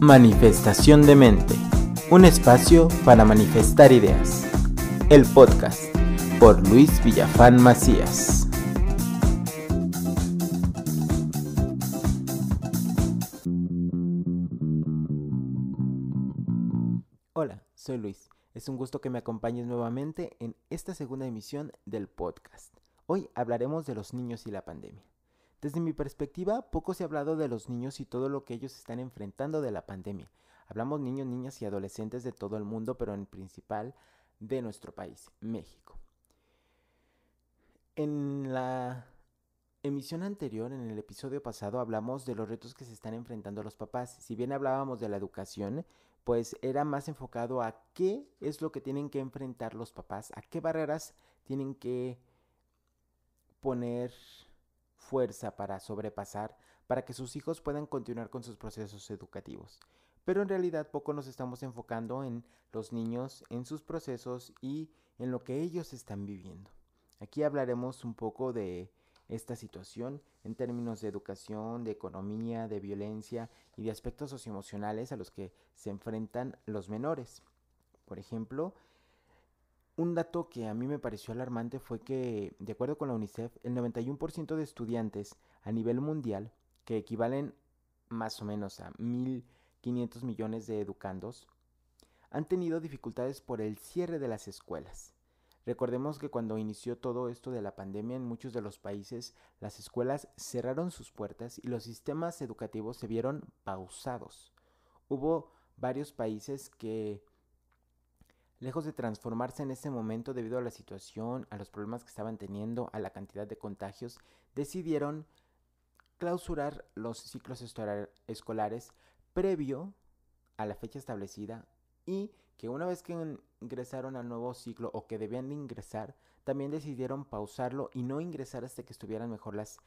Manifestación de Mente, un espacio para manifestar ideas. El podcast por Luis Villafán Macías. Hola, soy Luis. Es un gusto que me acompañes nuevamente en esta segunda emisión del podcast. Hoy hablaremos de los niños y la pandemia. Desde mi perspectiva, poco se ha hablado de los niños y todo lo que ellos están enfrentando de la pandemia. Hablamos niños, niñas y adolescentes de todo el mundo, pero en principal de nuestro país, México. En la emisión anterior, en el episodio pasado, hablamos de los retos que se están enfrentando los papás. Si bien hablábamos de la educación, pues era más enfocado a qué es lo que tienen que enfrentar los papás, a qué barreras tienen que poner fuerza para sobrepasar para que sus hijos puedan continuar con sus procesos educativos. Pero en realidad poco nos estamos enfocando en los niños, en sus procesos y en lo que ellos están viviendo. Aquí hablaremos un poco de esta situación en términos de educación, de economía, de violencia y de aspectos socioemocionales a los que se enfrentan los menores. Por ejemplo, un dato que a mí me pareció alarmante fue que, de acuerdo con la UNICEF, el 91% de estudiantes a nivel mundial, que equivalen más o menos a 1.500 millones de educandos, han tenido dificultades por el cierre de las escuelas. Recordemos que cuando inició todo esto de la pandemia en muchos de los países, las escuelas cerraron sus puertas y los sistemas educativos se vieron pausados. Hubo varios países que Lejos de transformarse en ese momento debido a la situación, a los problemas que estaban teniendo, a la cantidad de contagios, decidieron clausurar los ciclos escolares previo a la fecha establecida y que una vez que ingresaron al nuevo ciclo o que debían de ingresar, también decidieron pausarlo y no ingresar hasta que estuvieran mejor las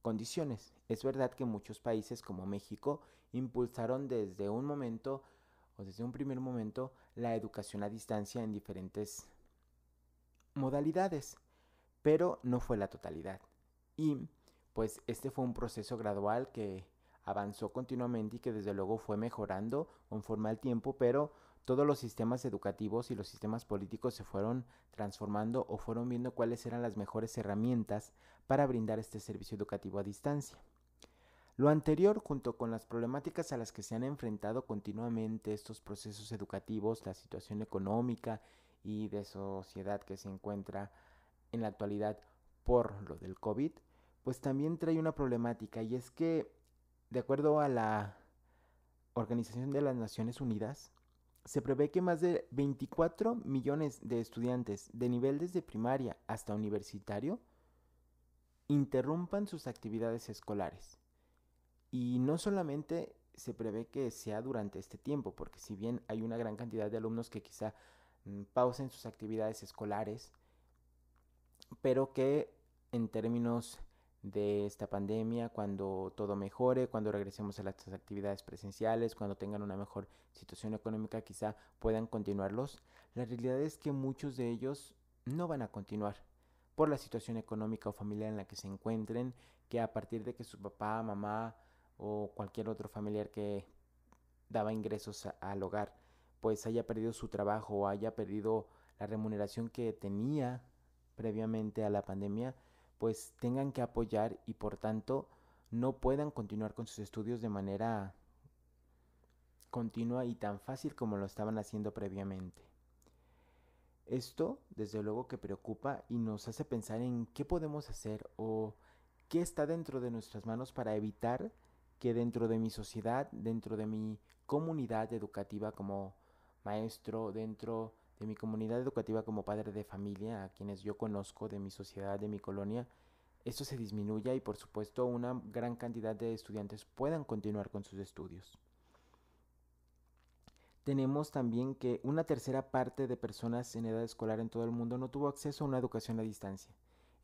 condiciones. Es verdad que muchos países como México impulsaron desde un momento o desde un primer momento la educación a distancia en diferentes modalidades, pero no fue la totalidad. Y pues este fue un proceso gradual que avanzó continuamente y que desde luego fue mejorando conforme al tiempo, pero todos los sistemas educativos y los sistemas políticos se fueron transformando o fueron viendo cuáles eran las mejores herramientas para brindar este servicio educativo a distancia. Lo anterior, junto con las problemáticas a las que se han enfrentado continuamente estos procesos educativos, la situación económica y de sociedad que se encuentra en la actualidad por lo del COVID, pues también trae una problemática y es que, de acuerdo a la Organización de las Naciones Unidas, se prevé que más de 24 millones de estudiantes de nivel desde primaria hasta universitario interrumpan sus actividades escolares. Y no solamente se prevé que sea durante este tiempo, porque si bien hay una gran cantidad de alumnos que quizá mm, pausen sus actividades escolares, pero que en términos de esta pandemia, cuando todo mejore, cuando regresemos a las actividades presenciales, cuando tengan una mejor situación económica, quizá puedan continuarlos. La realidad es que muchos de ellos no van a continuar por la situación económica o familiar en la que se encuentren, que a partir de que su papá, mamá o cualquier otro familiar que daba ingresos al hogar pues haya perdido su trabajo o haya perdido la remuneración que tenía previamente a la pandemia, pues tengan que apoyar y por tanto no puedan continuar con sus estudios de manera continua y tan fácil como lo estaban haciendo previamente. Esto, desde luego, que preocupa y nos hace pensar en qué podemos hacer o qué está dentro de nuestras manos para evitar que dentro de mi sociedad, dentro de mi comunidad educativa como maestro, dentro de mi comunidad educativa como padre de familia, a quienes yo conozco de mi sociedad, de mi colonia, esto se disminuya y por supuesto una gran cantidad de estudiantes puedan continuar con sus estudios. Tenemos también que una tercera parte de personas en edad escolar en todo el mundo no tuvo acceso a una educación a distancia.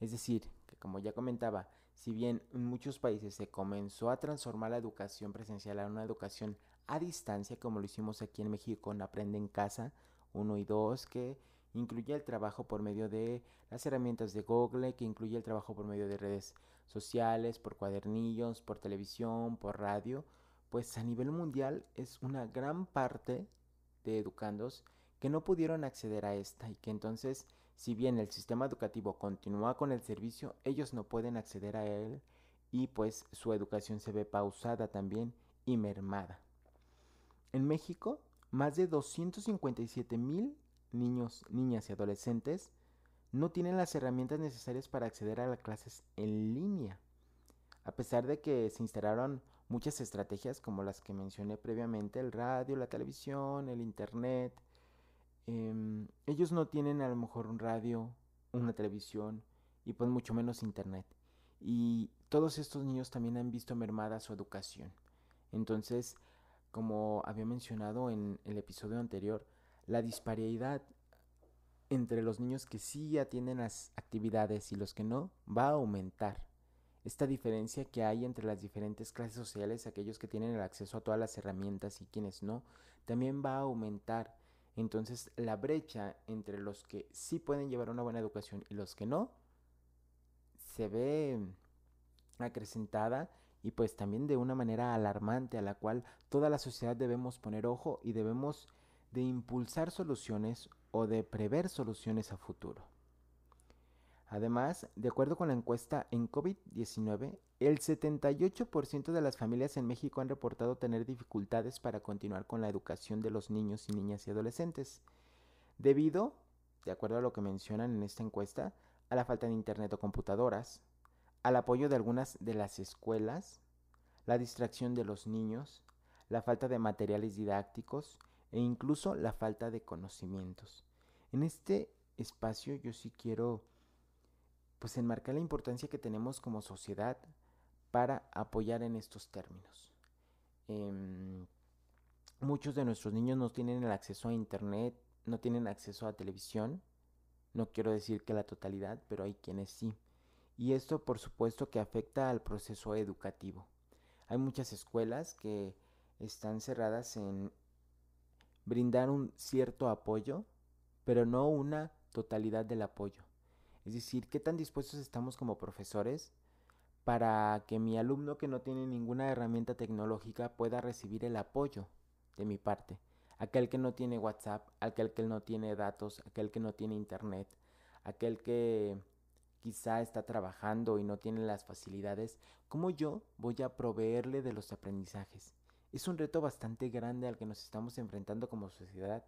Es decir, como ya comentaba, si bien en muchos países se comenzó a transformar la educación presencial a una educación a distancia, como lo hicimos aquí en México con Aprende en Casa 1 y 2, que incluye el trabajo por medio de las herramientas de Google, que incluye el trabajo por medio de redes sociales, por cuadernillos, por televisión, por radio, pues a nivel mundial es una gran parte de educandos que no pudieron acceder a esta y que entonces, si bien el sistema educativo continúa con el servicio, ellos no pueden acceder a él y pues su educación se ve pausada también y mermada. En México, más de 257 mil niños, niñas y adolescentes no tienen las herramientas necesarias para acceder a las clases en línea. A pesar de que se instalaron muchas estrategias como las que mencioné previamente, el radio, la televisión, el internet, em, ellos no tienen a lo mejor un radio, una televisión y pues mucho menos internet. Y todos estos niños también han visto mermada su educación. Entonces, como había mencionado en el episodio anterior, la disparidad entre los niños que sí atienden las actividades y los que no va a aumentar. Esta diferencia que hay entre las diferentes clases sociales, aquellos que tienen el acceso a todas las herramientas y quienes no, también va a aumentar. Entonces la brecha entre los que sí pueden llevar una buena educación y los que no se ve acrecentada y pues también de una manera alarmante a la cual toda la sociedad debemos poner ojo y debemos de impulsar soluciones o de prever soluciones a futuro. Además, de acuerdo con la encuesta en COVID-19, el 78% de las familias en México han reportado tener dificultades para continuar con la educación de los niños y niñas y adolescentes, debido, de acuerdo a lo que mencionan en esta encuesta, a la falta de internet o computadoras, al apoyo de algunas de las escuelas, la distracción de los niños, la falta de materiales didácticos e incluso la falta de conocimientos. En este espacio yo sí quiero pues enmarcar la importancia que tenemos como sociedad para apoyar en estos términos. Em, muchos de nuestros niños no tienen el acceso a internet, no tienen acceso a televisión. No quiero decir que la totalidad, pero hay quienes sí. Y esto por supuesto que afecta al proceso educativo. Hay muchas escuelas que están cerradas en brindar un cierto apoyo, pero no una totalidad del apoyo. Es decir, qué tan dispuestos estamos como profesores para que mi alumno que no tiene ninguna herramienta tecnológica pueda recibir el apoyo de mi parte. Aquel que no tiene WhatsApp, aquel que no tiene datos, aquel que no tiene internet, aquel que quizá está trabajando y no tiene las facilidades, ¿cómo yo voy a proveerle de los aprendizajes? Es un reto bastante grande al que nos estamos enfrentando como sociedad,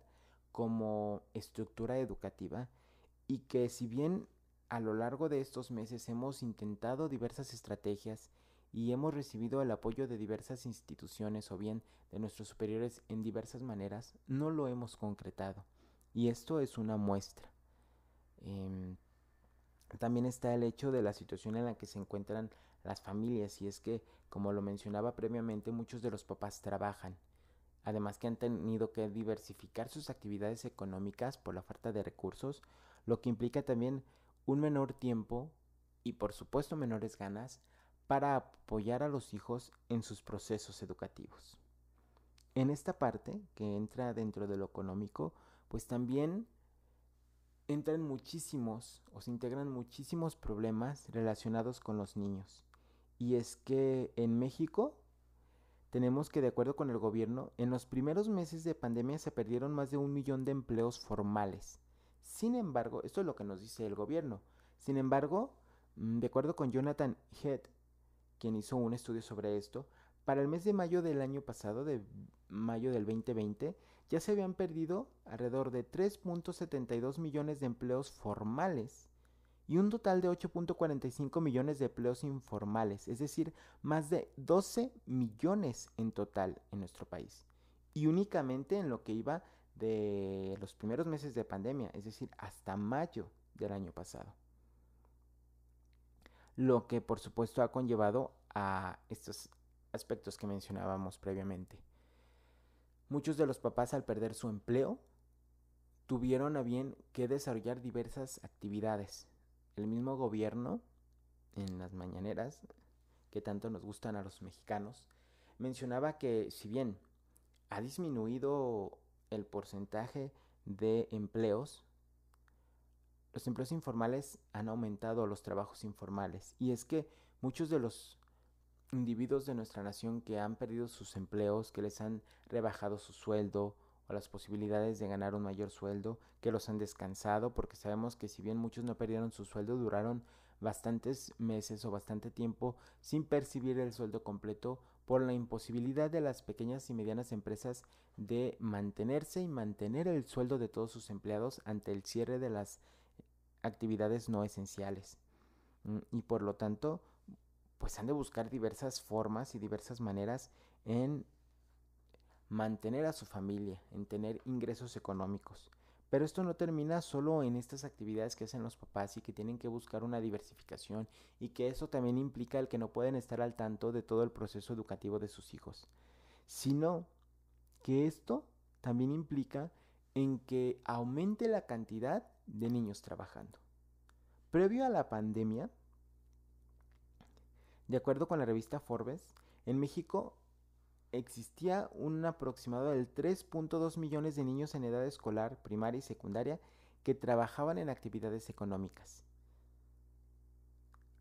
como estructura educativa, y que si bien a lo largo de estos meses hemos intentado diversas estrategias y hemos recibido el apoyo de diversas instituciones o bien de nuestros superiores en diversas maneras, no lo hemos concretado. Y esto es una muestra. Em, también está el hecho de la situación en la que se encuentran las familias y es que, como lo mencionaba previamente, muchos de los papás trabajan. Además que han tenido que diversificar sus actividades económicas por la falta de recursos, lo que implica también un menor tiempo y por supuesto menores ganas para apoyar a los hijos en sus procesos educativos. En esta parte, que entra dentro de lo económico, pues también entran muchísimos o se integran muchísimos problemas relacionados con los niños. Y es que en México tenemos que, de acuerdo con el gobierno, en los primeros meses de pandemia se perdieron más de un millón de empleos formales. Sin embargo, esto es lo que nos dice el gobierno. Sin embargo, mm, de acuerdo con Jonathan Head, quien hizo un estudio sobre esto, para el mes de mayo del año pasado, de mayo del 2020, ya se habían perdido alrededor de 3.72 millones de empleos formales y un total de 8.45 millones de empleos informales, es decir, más de 12 millones en total en nuestro país. Y únicamente en lo que iba de los primeros meses de pandemia, es decir, hasta mayo del año pasado. Lo que por supuesto ha conllevado a estos aspectos que mencionábamos previamente. Muchos de los papás al perder su empleo tuvieron a bien que desarrollar diversas actividades. El mismo gobierno, en las mañaneras, que tanto nos gustan a los mexicanos, mencionaba que si bien ha disminuido el porcentaje de empleos, los empleos informales han aumentado los trabajos informales. Y es que muchos de los individuos de nuestra nación que han perdido sus empleos, que les han rebajado su sueldo o las posibilidades de ganar un mayor sueldo, que los han descansado, porque sabemos que si bien muchos no perdieron su sueldo, duraron bastantes meses o bastante tiempo sin percibir el sueldo completo por la imposibilidad de las pequeñas y medianas empresas de mantenerse y mantener el sueldo de todos sus empleados ante el cierre de las actividades no esenciales. Mm, y por lo tanto, pues han de buscar diversas formas y diversas maneras en mantener a su familia, en tener ingresos económicos. Pero esto no termina solo en estas actividades que hacen los papás y que tienen que buscar una diversificación y que eso también implica el que no pueden estar al tanto de todo el proceso educativo de sus hijos, sino que esto también implica en que aumente la cantidad de niños trabajando. Previo a la pandemia, de acuerdo con la revista Forbes, en México existía un aproximado del 3.2 millones de niños en edad escolar, primaria y secundaria que trabajaban en actividades económicas,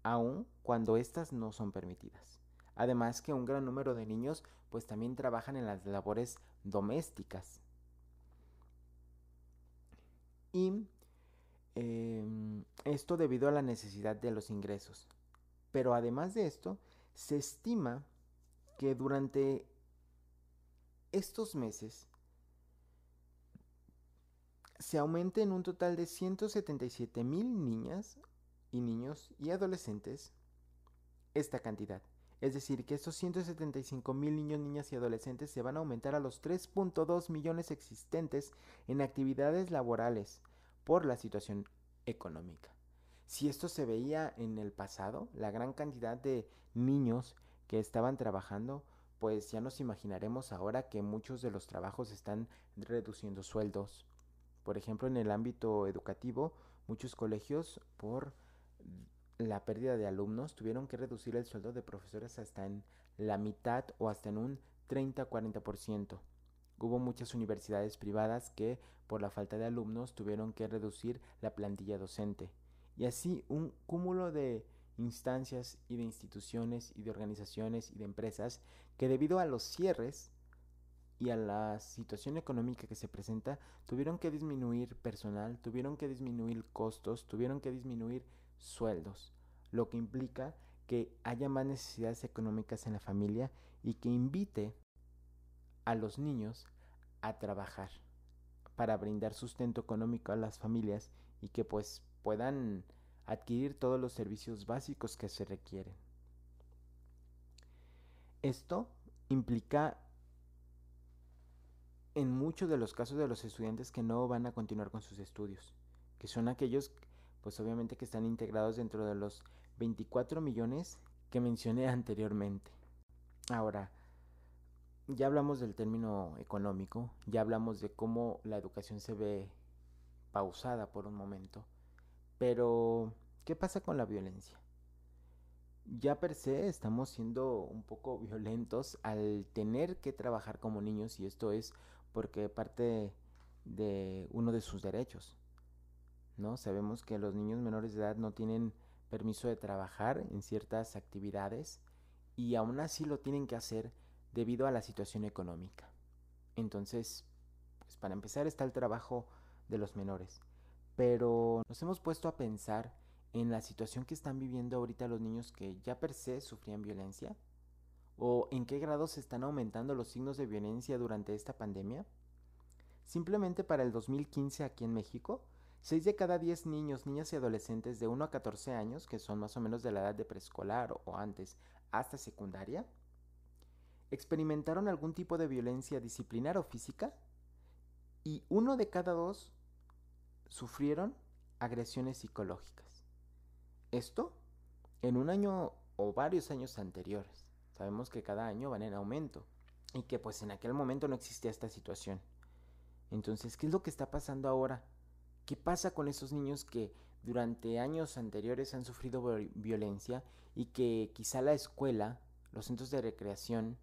aun cuando éstas no son permitidas. Además que un gran número de niños pues también trabajan en las labores domésticas. Y em, esto debido a la necesidad de los ingresos. Pero además de esto, se estima que durante estos meses se aumente en un total de 177 mil niñas y niños y adolescentes esta cantidad. Es decir, que estos 175 mil niños, niñas y adolescentes se van a aumentar a los 3.2 millones existentes en actividades laborales por la situación económica. Si esto se veía en el pasado, la gran cantidad de niños que estaban trabajando, pues ya nos imaginaremos ahora que muchos de los trabajos están reduciendo sueldos. Por ejemplo, en el ámbito educativo, muchos colegios por la pérdida de alumnos tuvieron que reducir el sueldo de profesores hasta en la mitad o hasta en un 30-40%. Hubo muchas universidades privadas que por la falta de alumnos tuvieron que reducir la plantilla docente. Y así un cúmulo de instancias y de instituciones y de organizaciones y de empresas que debido a los cierres y a la situación económica que se presenta, tuvieron que disminuir personal, tuvieron que disminuir costos, tuvieron que disminuir sueldos, lo que implica que haya más necesidades económicas en la familia y que invite a los niños a trabajar para brindar sustento económico a las familias y que pues puedan adquirir todos los servicios básicos que se requieren. Esto implica en muchos de los casos de los estudiantes que no van a continuar con sus estudios, que son aquellos, pues obviamente que están integrados dentro de los 24 millones que mencioné anteriormente. Ahora, ya hablamos del término económico, ya hablamos de cómo la educación se ve pausada por un momento, pero ¿qué pasa con la violencia? Ya per se estamos siendo un poco violentos al tener que trabajar como niños y esto es porque parte de uno de sus derechos. ¿No? Sabemos que los niños menores de edad no tienen permiso de trabajar en ciertas actividades y aún así lo tienen que hacer debido a la situación económica. Entonces, pues para empezar está el trabajo de los menores. Pero nos hemos puesto a pensar en la situación que están viviendo ahorita los niños que ya per se sufrían violencia? ¿O en qué grado se están aumentando los signos de violencia durante esta pandemia? Simplemente para el 2015 aquí en México, 6 de cada 10 niños, niñas y adolescentes de 1 a 14 años, que son más o menos de la edad de preescolar o antes hasta secundaria, experimentaron algún tipo de violencia disciplinar o física y uno de cada dos sufrieron agresiones psicológicas. Esto en un año o varios años anteriores. Sabemos que cada año van en aumento y que pues en aquel momento no existía esta situación. Entonces, ¿qué es lo que está pasando ahora? ¿Qué pasa con esos niños que durante años anteriores han sufrido violencia y que quizá la escuela, los centros de recreación,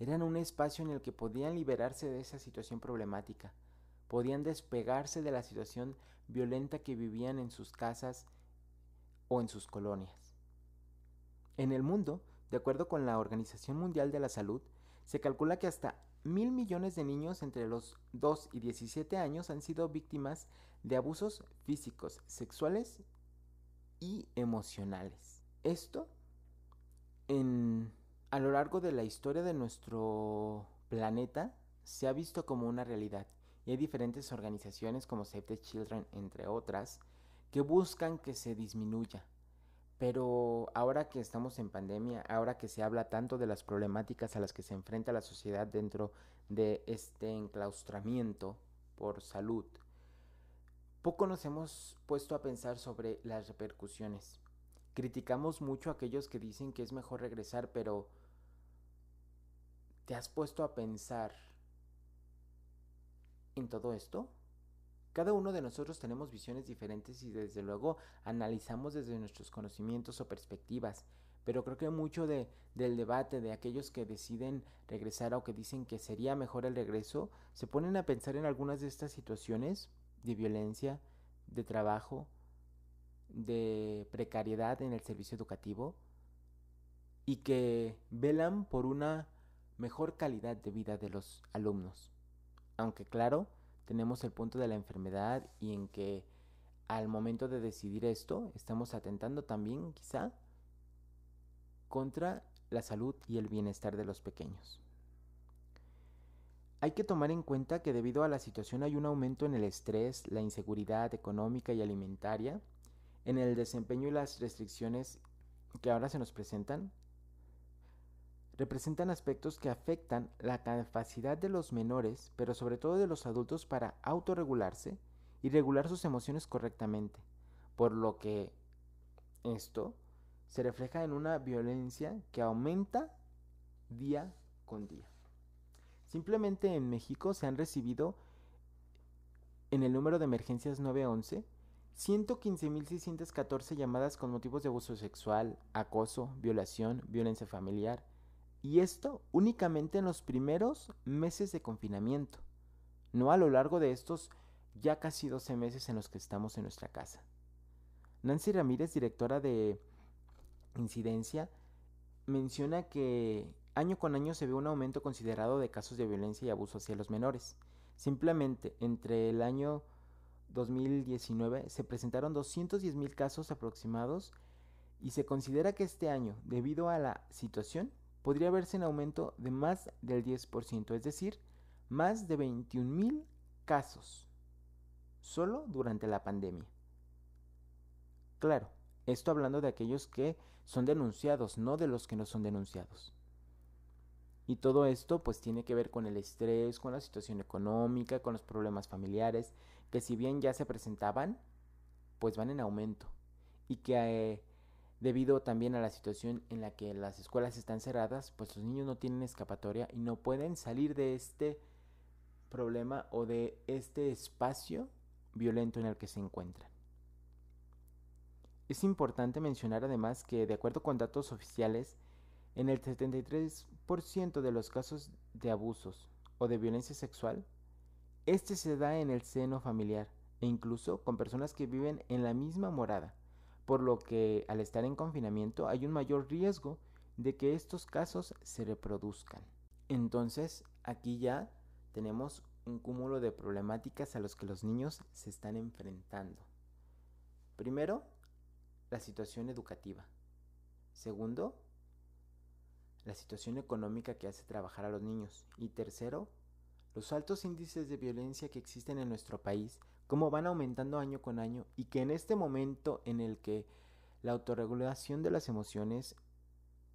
eran un espacio en el que podían liberarse de esa situación problemática, podían despegarse de la situación violenta que vivían en sus casas o en sus colonias. En el mundo de acuerdo con la Organización Mundial de la Salud, se calcula que hasta mil millones de niños entre los 2 y 17 años han sido víctimas de abusos físicos, sexuales y emocionales. Esto a lo largo de la historia de nuestro planeta se ha visto como una realidad y hay diferentes organizaciones como Save the Children, entre otras, que buscan que se disminuya. Pero ahora que estamos en pandemia, ahora que se habla tanto de las problemáticas a las que se enfrenta la sociedad dentro de este enclaustramiento por salud, poco nos hemos puesto a pensar sobre las repercusiones. Criticamos mucho a aquellos que dicen que es mejor regresar, pero ¿te has puesto a pensar en todo esto? Cada uno de nosotros tenemos visiones diferentes y desde luego analizamos desde nuestros conocimientos o perspectivas, pero creo que mucho de, del debate de aquellos que deciden regresar o que dicen que sería mejor el regreso, se ponen a pensar en algunas de estas situaciones de violencia, de trabajo, de precariedad en el servicio educativo y que velan por una mejor calidad de vida de los alumnos. Aunque claro, tenemos el punto de la enfermedad y en que al momento de decidir esto estamos atentando también quizá contra la salud y el bienestar de los pequeños. Hay que tomar en cuenta que debido a la situación hay un aumento en el estrés, la inseguridad económica y alimentaria, en el desempeño y las restricciones que ahora se nos presentan, representan aspectos que afectan la capacidad de los menores, pero sobre todo de los adultos para autorregularse y regular sus emociones correctamente, por lo que esto se refleja en una violencia que aumenta día con día. Simplemente en México se han recibido en el número de emergencias 911 115.614 llamadas con motivos de abuso sexual, acoso, violación, violencia familiar, y esto únicamente en los primeros meses de confinamiento, no a lo largo de estos ya casi 12 meses en los que estamos en nuestra casa. Nancy Ramírez, directora de incidencia, menciona que año con año se ve un aumento considerado de casos de violencia y abuso hacia los menores. Simplemente entre el año 2019 se presentaron 210 mil casos aproximados y se considera que este año, debido a la situación, podría verse en aumento de más del 10%, es decir, más de 21 mil casos, solo durante la pandemia. Claro, esto hablando de aquellos que son denunciados, no de los que no son denunciados. Y todo esto pues tiene que ver con el estrés, con la situación económica, con los problemas familiares, que si bien ya se presentaban, pues van en aumento. Y que eh, debido también a la situación en la que las escuelas están cerradas, pues los niños no tienen escapatoria y no pueden salir de este problema o de este espacio violento en el que se encuentran. Es importante mencionar además que de acuerdo con datos oficiales, en el 73% de los casos de abusos o de violencia sexual, este se da en el seno familiar e incluso con personas que viven en la misma morada, por lo que al estar en confinamiento hay un mayor riesgo de que estos casos se reproduzcan. Entonces, aquí ya tenemos un cúmulo de problemáticas a los que los niños se están enfrentando. Primero, la situación educativa. Segundo, la situación económica que hace trabajar a los niños. Y tercero, los altos índices de violencia que existen en nuestro país, cómo van aumentando año con año y que en este momento en el que la autorregulación de las emociones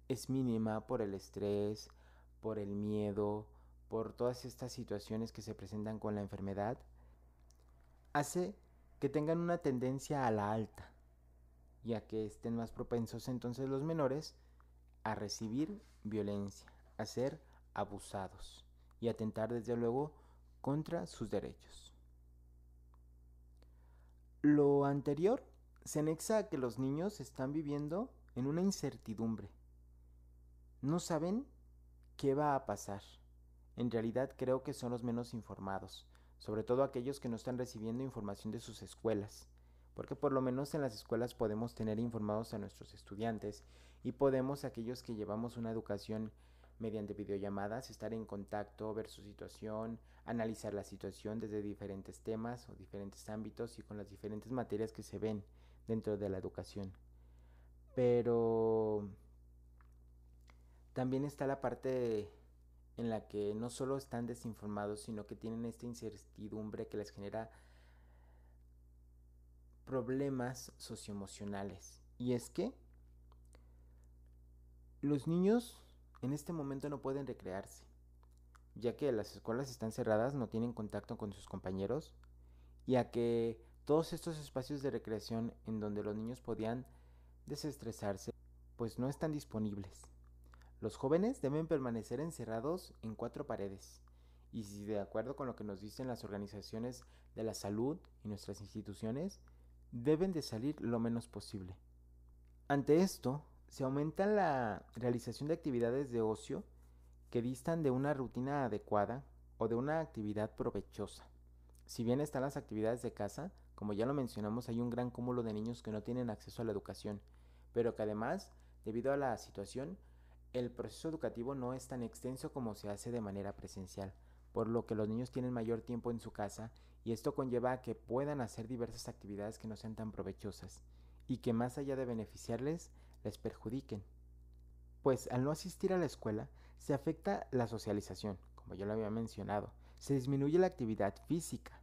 es mínima por el estrés, por el miedo, por todas estas situaciones que se presentan con la enfermedad, hace que tengan una tendencia a la alta, ya que estén más propensos entonces los menores a recibir violencia, a ser abusados y atentar desde luego contra sus derechos. Lo anterior se anexa a que los niños están viviendo en una incertidumbre. No saben qué va a pasar. En realidad creo que son los menos informados, sobre todo aquellos que no están recibiendo información de sus escuelas, porque por lo menos en las escuelas podemos tener informados a nuestros estudiantes y podemos aquellos que llevamos una educación mediante videollamadas estar en contacto, ver su situación, analizar la situación desde diferentes temas o diferentes ámbitos y con las diferentes materias que se ven dentro de la educación. Pero también está la parte en la que no solo están desinformados, sino que tienen esta incertidumbre que les genera problemas socioemocionales. Y es que los niños en este momento no pueden recrearse, ya que las escuelas están cerradas, no tienen contacto con sus compañeros, y a que todos estos espacios de recreación en donde los niños podían desestresarse, pues no están disponibles. Los jóvenes deben permanecer encerrados en cuatro paredes, y si de acuerdo con lo que nos dicen las organizaciones de la salud y nuestras instituciones, deben de salir lo menos posible. Ante esto, se aumenta la realización de actividades de ocio que distan de una rutina adecuada o de una actividad provechosa. Si bien están las actividades de casa, como ya lo mencionamos, hay un gran cúmulo de niños que no tienen acceso a la educación, pero que además, debido a la situación, el proceso educativo no es tan extenso como se hace de manera presencial, por lo que los niños tienen mayor tiempo en su casa y esto conlleva a que puedan hacer diversas actividades que no sean tan provechosas y que más allá de beneficiarles, les perjudiquen. Pues al no asistir a la escuela, se afecta la socialización, como ya lo había mencionado, se disminuye la actividad física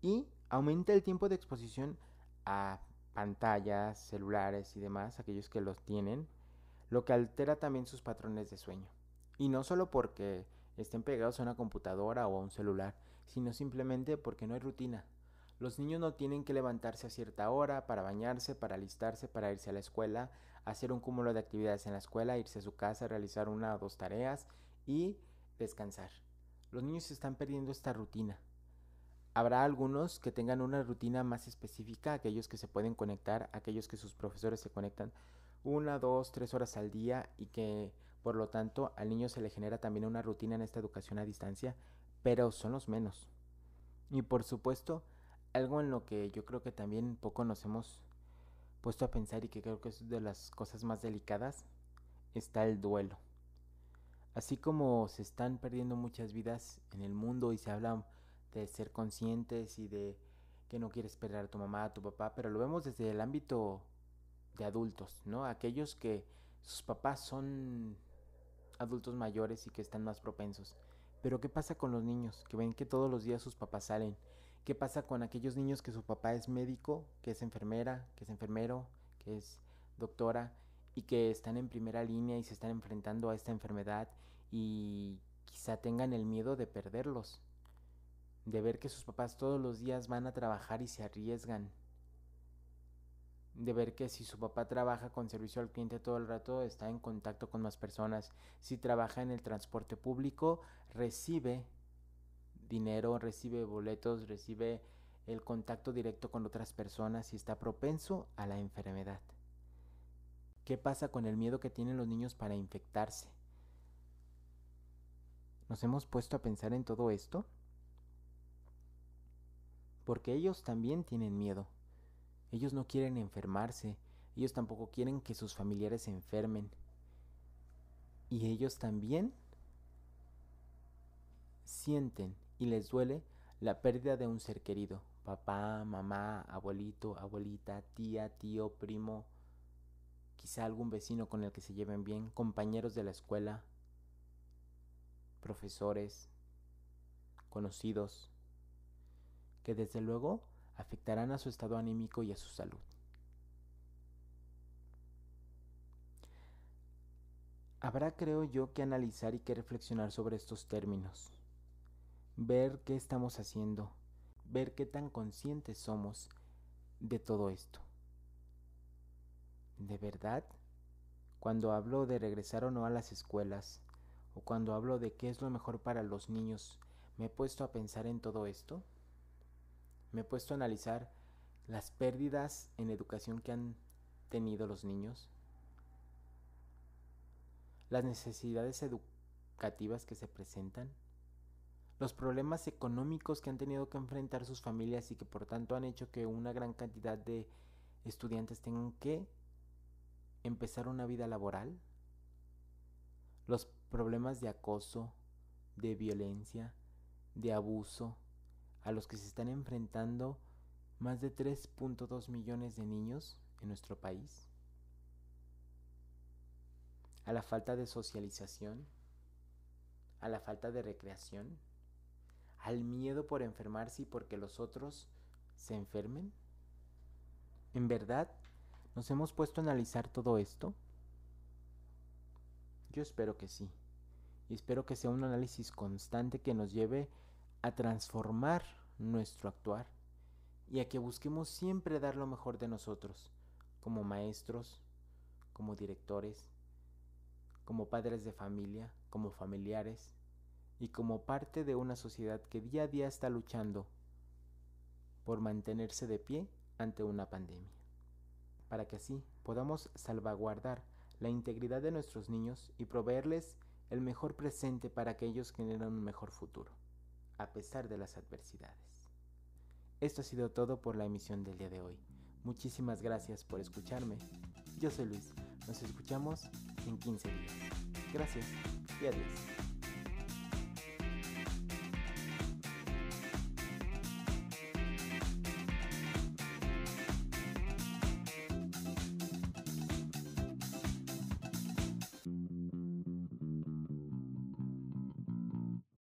y aumenta el tiempo de exposición a pantallas, celulares y demás, aquellos que los tienen, lo que altera también sus patrones de sueño. Y no solo porque estén pegados a una computadora o a un celular, sino simplemente porque no hay rutina. Los niños no tienen que levantarse a cierta hora para bañarse, para alistarse, para irse a la escuela, hacer un cúmulo de actividades en la escuela, irse a su casa, realizar una o dos tareas y descansar. Los niños están perdiendo esta rutina. Habrá algunos que tengan una rutina más específica, aquellos que se pueden conectar, aquellos que sus profesores se conectan una, dos, tres horas al día y que por lo tanto al niño se le genera también una rutina en esta educación a distancia, pero son los menos. Y por supuesto, algo en lo que yo creo que también poco nos hemos puesto a pensar y que creo que es de las cosas más delicadas, está el duelo. Así como se están perdiendo muchas vidas en el mundo y se habla de ser conscientes y de que no quieres perder a tu mamá, a tu papá, pero lo vemos desde el ámbito de adultos, ¿no? Aquellos que sus papás son adultos mayores y que están más propensos. Pero ¿qué pasa con los niños que ven que todos los días sus papás salen? ¿Qué pasa con aquellos niños que su papá es médico, que es enfermera, que es enfermero, que es doctora y que están en primera línea y se están enfrentando a esta enfermedad y quizá tengan el miedo de perderlos? De ver que sus papás todos los días van a trabajar y se arriesgan de ver que si su papá trabaja con servicio al cliente todo el rato, está en contacto con más personas. Si trabaja en el transporte público, recibe dinero, recibe boletos, recibe el contacto directo con otras personas y está propenso a la enfermedad. ¿Qué pasa con el miedo que tienen los niños para infectarse? ¿Nos hemos puesto a pensar en todo esto? Porque ellos también tienen miedo. Ellos no quieren enfermarse, ellos tampoco quieren que sus familiares se enfermen. Y ellos también sienten y les duele la pérdida de un ser querido, papá, mamá, abuelito, abuelita, tía, tío, primo, quizá algún vecino con el que se lleven bien, compañeros de la escuela, profesores, conocidos, que desde luego afectarán a su estado anímico y a su salud. Habrá, creo yo, que analizar y que reflexionar sobre estos términos, ver qué estamos haciendo, ver qué tan conscientes somos de todo esto. ¿De verdad? Cuando hablo de regresar o no a las escuelas, o cuando hablo de qué es lo mejor para los niños, ¿me he puesto a pensar en todo esto? me he puesto a analizar las pérdidas en educación que han tenido los niños, las necesidades educativas que se presentan, los problemas económicos que han tenido que enfrentar sus familias y que por tanto han hecho que una gran cantidad de estudiantes tengan que empezar una vida laboral? Los problemas de acoso, de violencia, de abuso a los que se están enfrentando más de 3.2 millones de niños en nuestro país, a la falta de socialización, a la falta de recreación, al miedo por enfermarse y porque los otros se enfermen. ¿En verdad nos hemos puesto a analizar todo esto? Yo espero que sí. Y espero que sea un análisis constante que nos lleve a transformar nuestro actuar y a que busquemos siempre dar lo mejor de nosotros, como maestros, como directores, como padres de familia, como familiares y como parte de una sociedad que día a día está luchando por mantenerse de pie ante una pandemia, para que así podamos salvaguardar la integridad de nuestros niños y proveerles el mejor presente para que ellos generen un mejor futuro, a pesar de las adversidades. Esto ha sido todo por la emisión del día de hoy. Muchísimas gracias por escucharme. Yo soy Luis. Nos escuchamos en 15 días. Gracias y adiós.